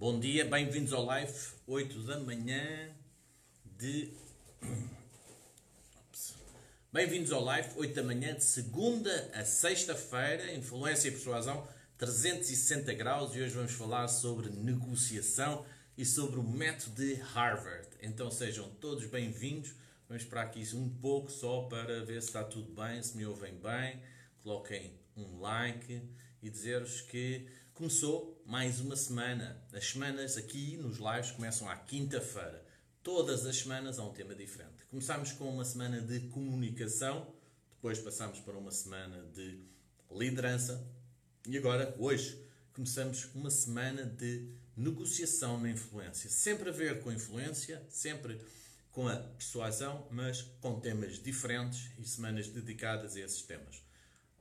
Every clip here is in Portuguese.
Bom dia, bem-vindos ao live, 8 da manhã de. Bem-vindos ao live, 8 da manhã de segunda a sexta-feira, Influência e Persuasão 360 graus, e hoje vamos falar sobre negociação e sobre o método de Harvard. Então sejam todos bem-vindos. Vamos esperar aqui um pouco só para ver se está tudo bem, se me ouvem bem. Coloquem um like e dizer-vos que começou mais uma semana. As semanas aqui nos lives começam à quinta-feira. Todas as semanas há um tema diferente. Começámos com uma semana de comunicação, depois passámos para uma semana de liderança e agora, hoje, começamos uma semana de negociação na influência. Sempre a ver com influência, sempre com a persuasão, mas com temas diferentes e semanas dedicadas a esses temas.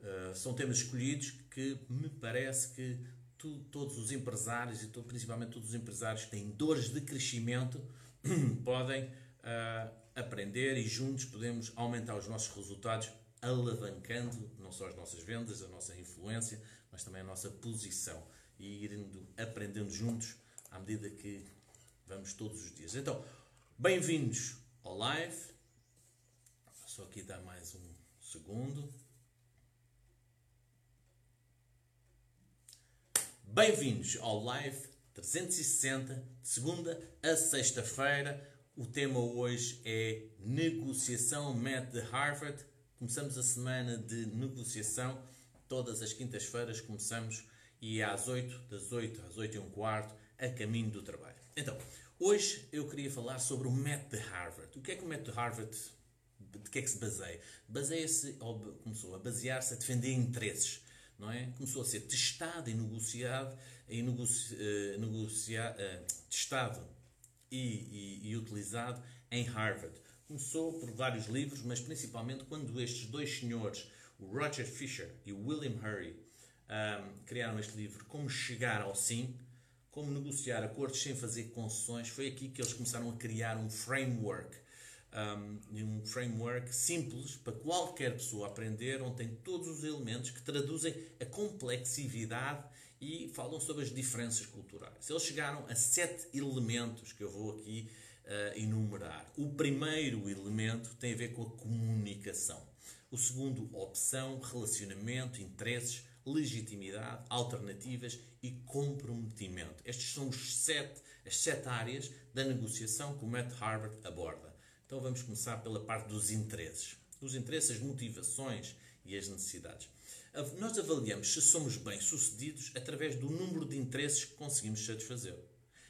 Uh, são temas escolhidos que me parece que tu, todos os empresários, e to, principalmente todos os empresários que têm dores de crescimento, podem uh, aprender e juntos podemos aumentar os nossos resultados, alavancando não só as nossas vendas, a nossa influência, mas também a nossa posição e irem aprendendo juntos à medida que vamos todos os dias. Então, bem-vindos ao live. Só aqui dar mais um segundo. Bem-vindos ao live 360, de segunda a sexta-feira. O tema hoje é negociação, método de Harvard. Começamos a semana de negociação. Todas as quintas-feiras começamos e às 8, das 8 às 8 e um quarto, a caminho do trabalho. Então, hoje eu queria falar sobre o método de Harvard. O que é que o método de Harvard, de que é que se baseia? Baseia-se, começou a basear-se a defender interesses não é? Começou a ser testado e negociado, e negoci, uh, negocia, uh, testado e, e, e, utilizado em Harvard. Começou por vários livros, mas principalmente quando estes dois senhores, o Roger Fisher e o William Hurry, um, criaram este livro, Como Chegar ao Sim, como negociar acordos sem fazer concessões, foi aqui que eles começaram a criar um framework um, um framework simples para qualquer pessoa aprender, onde tem todos os elementos que traduzem a complexidade e falam sobre as diferenças culturais. Eles chegaram a sete elementos que eu vou aqui uh, enumerar. O primeiro elemento tem a ver com a comunicação. O segundo, opção, relacionamento, interesses, legitimidade, alternativas e comprometimento. Estes são os sete, as sete áreas da negociação que o Matt Harvard aborda. Então vamos começar pela parte dos interesses. Os interesses, as motivações e as necessidades. Nós avaliamos se somos bem-sucedidos através do número de interesses que conseguimos satisfazer.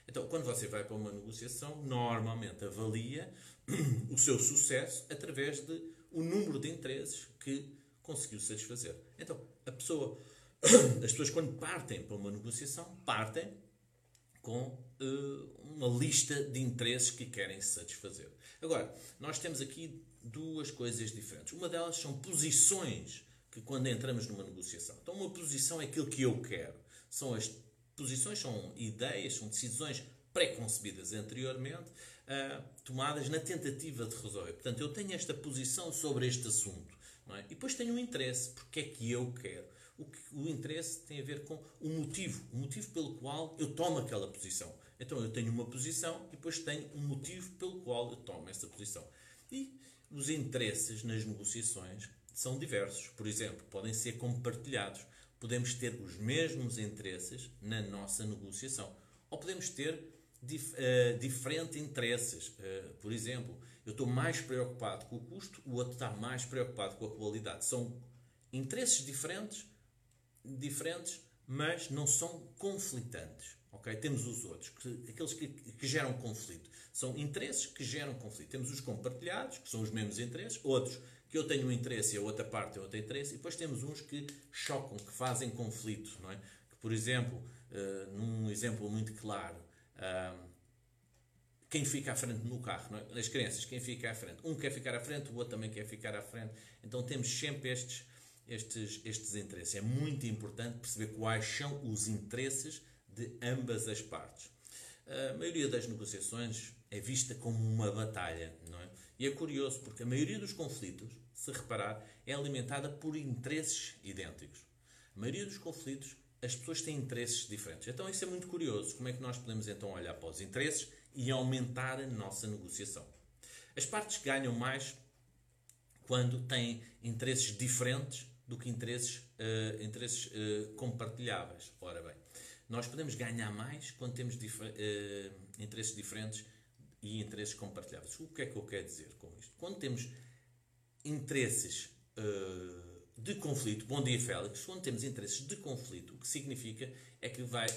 Então, quando você vai para uma negociação, normalmente avalia o seu sucesso através de o número de interesses que conseguiu satisfazer. Então, a pessoa, as pessoas quando partem para uma negociação, partem com uh, uma lista de interesses que querem satisfazer. Agora, nós temos aqui duas coisas diferentes. Uma delas são posições que quando entramos numa negociação. Então, uma posição é aquilo que eu quero. São as posições, são ideias, são decisões pré-concebidas anteriormente, uh, tomadas na tentativa de resolver. Portanto, eu tenho esta posição sobre este assunto. É? E depois tenho um interesse, porque é que eu quero. O, que, o interesse tem a ver com o motivo, o motivo pelo qual eu tomo aquela posição. Então eu tenho uma posição e depois tenho um motivo pelo qual eu tomo essa posição. E os interesses nas negociações são diversos. Por exemplo, podem ser compartilhados. Podemos ter os mesmos interesses na nossa negociação. Ou podemos ter dif uh, diferentes interesses. Uh, por exemplo, eu estou mais preocupado com o custo, o outro está mais preocupado com a qualidade. São interesses diferentes, diferentes, mas não são conflitantes. Okay? Temos os outros, que, aqueles que, que, geram conflito. São interesses que geram conflito. Temos os compartilhados, que são os mesmos interesses, outros que eu tenho um interesse e a outra parte tem outro interesse, e depois temos uns que chocam, que fazem conflito. Não é? que, por exemplo, uh, num exemplo muito claro, uh, quem fica à frente no carro, é? as crianças, quem fica à frente. Um quer ficar à frente, o outro também quer ficar à frente. Então temos sempre estes, estes, estes interesses. É muito importante perceber quais são os interesses de ambas as partes. A maioria das negociações é vista como uma batalha, não é? E é curioso porque a maioria dos conflitos, se reparar, é alimentada por interesses idênticos. A maioria dos conflitos as pessoas têm interesses diferentes. Então isso é muito curioso. Como é que nós podemos então olhar para os interesses e aumentar a nossa negociação? As partes ganham mais quando têm interesses diferentes do que interesses, uh, interesses uh, compartilháveis. Ora bem, nós podemos ganhar mais quando temos dif uh, interesses diferentes e interesses compartilháveis. O que é que eu quero dizer com isto? Quando temos interesses de conflito, bom dia Félix, quando temos interesses de conflito, o que significa é que vai,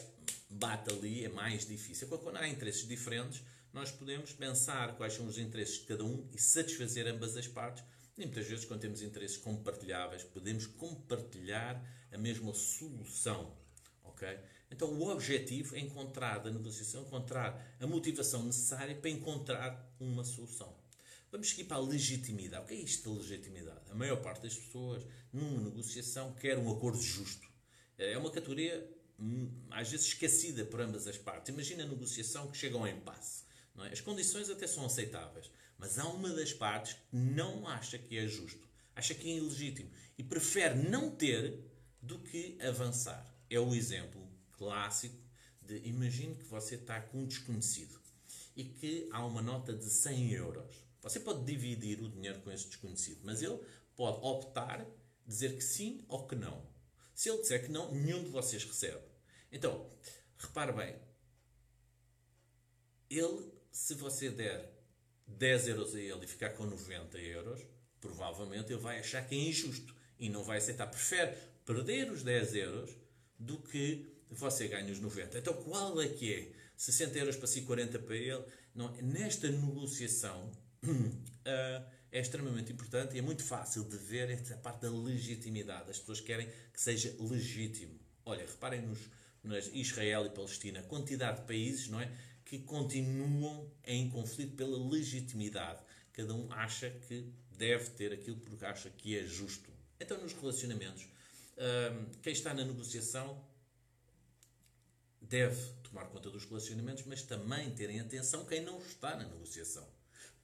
bate ali, é mais difícil. Quando há interesses diferentes, nós podemos pensar quais são os interesses de cada um e satisfazer ambas as partes. Muitas vezes, quando temos interesses compartilháveis, podemos compartilhar a mesma solução. ok? Então, o objetivo é encontrar da negociação, encontrar a motivação necessária para encontrar uma solução. Vamos seguir para a legitimidade. O que é isto da legitimidade? A maior parte das pessoas, numa negociação, quer um acordo justo. É uma categoria, hum, às vezes, esquecida por ambas as partes. Imagina a negociação que chega ao impasse. Não é? As condições até são aceitáveis, mas há uma das partes que não acha que é justo, acha que é ilegítimo e prefere não ter do que avançar. É o exemplo clássico de imagine que você está com um desconhecido e que há uma nota de 100 euros. Você pode dividir o dinheiro com esse desconhecido, mas ele pode optar, dizer que sim ou que não. Se ele disser que não, nenhum de vocês recebe. Então, repare bem, ele, se você der 10 euros a ele e ficar com 90 euros, provavelmente ele vai achar que é injusto e não vai aceitar. Prefere perder os 10 euros do que você ganha os 90. Então, qual é que é? 60 euros para si, 40 para ele? Não, nesta negociação, uh, é extremamente importante e é muito fácil de ver esta parte da legitimidade. As pessoas querem que seja legítimo. Olha, reparem nos, Israel e Palestina, quantidade de países não é, que continuam em conflito pela legitimidade. Cada um acha que deve ter aquilo porque acha que é justo. Então, nos relacionamentos, uh, quem está na negociação deve tomar conta dos relacionamentos, mas também terem atenção quem não está na negociação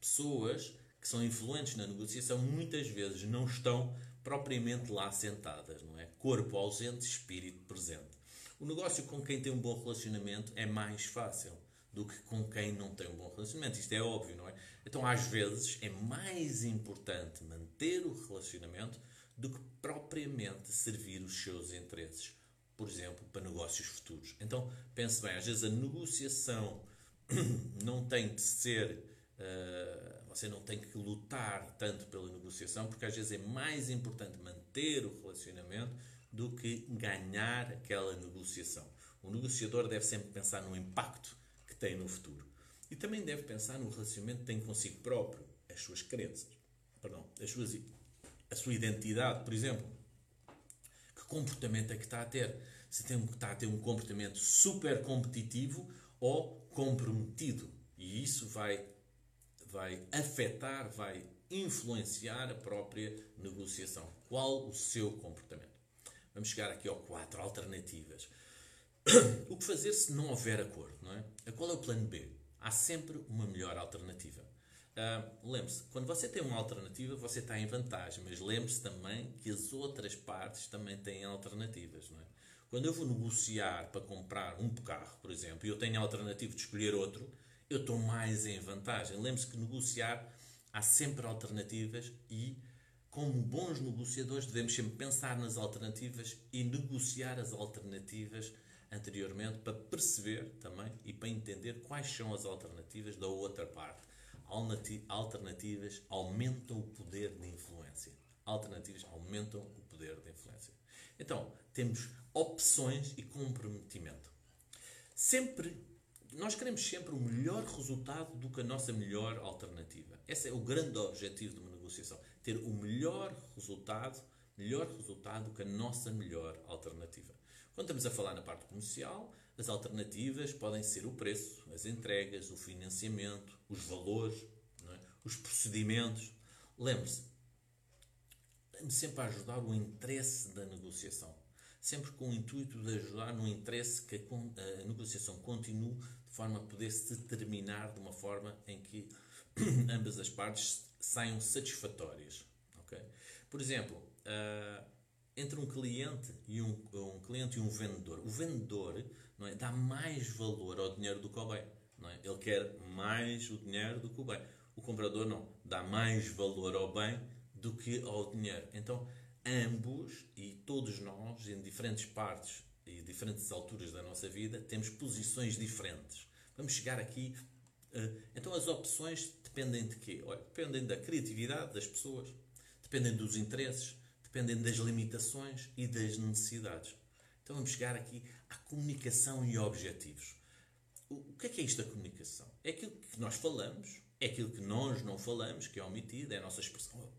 pessoas que são influentes na negociação muitas vezes não estão propriamente lá sentadas, não é? Corpo ausente, espírito presente. O negócio com quem tem um bom relacionamento é mais fácil do que com quem não tem um bom relacionamento. Isto é óbvio, não é? Então, às vezes, é mais importante manter o relacionamento do que propriamente servir os seus interesses. Por exemplo, para negócios futuros. Então, pense bem, às vezes a negociação não tem de ser Uh, você não tem que lutar tanto pela negociação, porque às vezes é mais importante manter o relacionamento do que ganhar aquela negociação. O negociador deve sempre pensar no impacto tem no futuro. E também deve pensar no relacionamento que tem consigo próprio, as suas crenças, perdão, as suas, a sua identidade, por exemplo. Que comportamento é que está a ter? Se tem, está a ter um comportamento super competitivo ou comprometido. E isso vai vai afetar, vai influenciar a própria negociação. Qual o seu comportamento? Vamos chegar aqui ao quatro alternativas. O que fazer se não houver acordo? Não é? Qual é o plano B? Há sempre uma melhor alternativa. Uh, lembre-se, quando você tem uma alternativa, você está em vantagem, mas lembre-se também que as outras partes também têm alternativas. Não é? Quando eu vou negociar para comprar um carro, por exemplo, e eu tenho a alternativa de escolher outro, eu estou mais em vantagem. Lembre-se que negociar há sempre alternativas e, como bons negociadores, devemos sempre pensar nas alternativas e negociar as alternativas anteriormente para perceber também e para entender quais são as alternativas da outra parte. Alternativas aumentam o poder de influência. Alternativas aumentam o poder de influência. Então, temos opções e comprometimento. Sempre nós queremos sempre o melhor resultado do que a nossa melhor alternativa. Esse é o grande objetivo de uma negociação. Ter o melhor resultado, melhor resultado do que a nossa melhor alternativa. Quando estamos a falar na parte comercial, as alternativas podem ser o preço, as entregas, o financiamento, os valores, é? os procedimentos. Lembre-se, sempre a ajudar o interesse da negociação sempre com o intuito de ajudar no interesse que a, negociação continue de forma a poder se terminar de uma forma em que ambas as partes saiam satisfatórias. Okay? Por exemplo, uh, entre um cliente e um, um cliente e um vendedor. O vendedor não é, dá mais valor ao dinheiro do que ao bem. Não é? Ele quer mais o dinheiro do que o bem. O comprador não, dá mais valor ao bem do que ao dinheiro. Então, ambos e todos nós, em diferentes partes e diferentes alturas da nossa vida, temos posições diferentes. Vamos chegar aqui. Uh, então, as opções dependem de quê? Olha, dependem da criatividade das pessoas, dependem dos interesses, dependem das limitações e das necessidades. Então vamos chegar aqui à comunicação e objetivos. O que é que é isto da comunicação? É aquilo que nós falamos, é aquilo que nós não falamos, que é omitido, é a nossa expressão,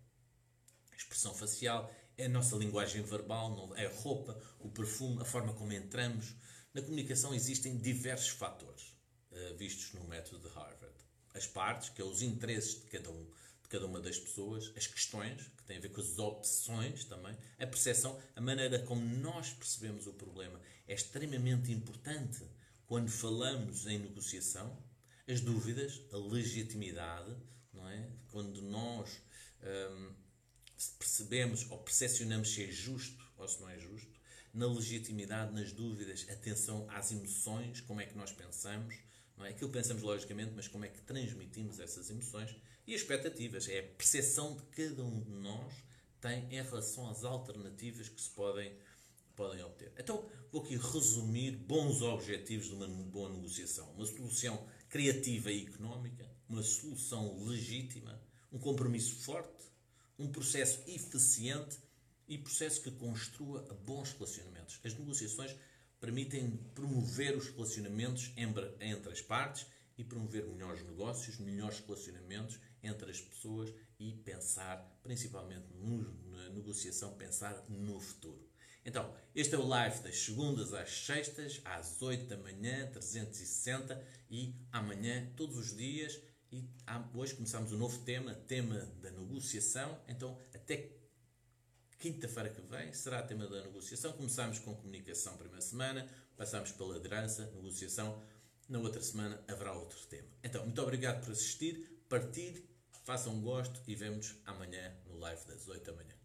expressão facial, é a nossa linguagem verbal, é a roupa, o perfume, a forma como entramos. Na comunicação existem diversos fatores uh, vistos no método de Harvard. As partes, que é os interesses de cada um, de cada uma das pessoas, as questões, que têm a ver com as opções também, a percepção, a maneira como nós percebemos o problema é extremamente importante quando falamos em negociação, as dúvidas, a legitimidade, não é? Quando nós hum, percebemos ou percepcionamos se é justo ou se não é justo, na legitimidade, nas dúvidas, atenção às emoções, como é que nós pensamos, não é? Aquilo que pensamos logicamente, mas como é que transmitimos essas emoções e expectativas. É a percepção de cada um de nós tem em relação às alternativas que se podem, podem obter. Então, vou aqui resumir bons objetivos de uma boa negociação. Uma solução criativa e económica, uma solução legítima, um compromisso forte, um processo eficiente e processo que construa bons relacionamentos. As negociações permitem promover os relacionamentos entre as partes e promover melhores negócios, melhores relacionamentos entre as pessoas e pensar, principalmente na negociação, pensar no futuro. Então, este é o live das segundas às sextas, às 8 da manhã, 360 e amanhã, todos os dias. E hoje começamos um novo tema, tema da negociação. Então, até Quinta-feira que vem será tema da negociação. Começamos com comunicação primeira semana, passamos pela liderança, negociação. Na outra semana haverá outro tema. Então, muito obrigado por assistir, partilhe, façam um gosto e vemos amanhã no live das 8 da manhã.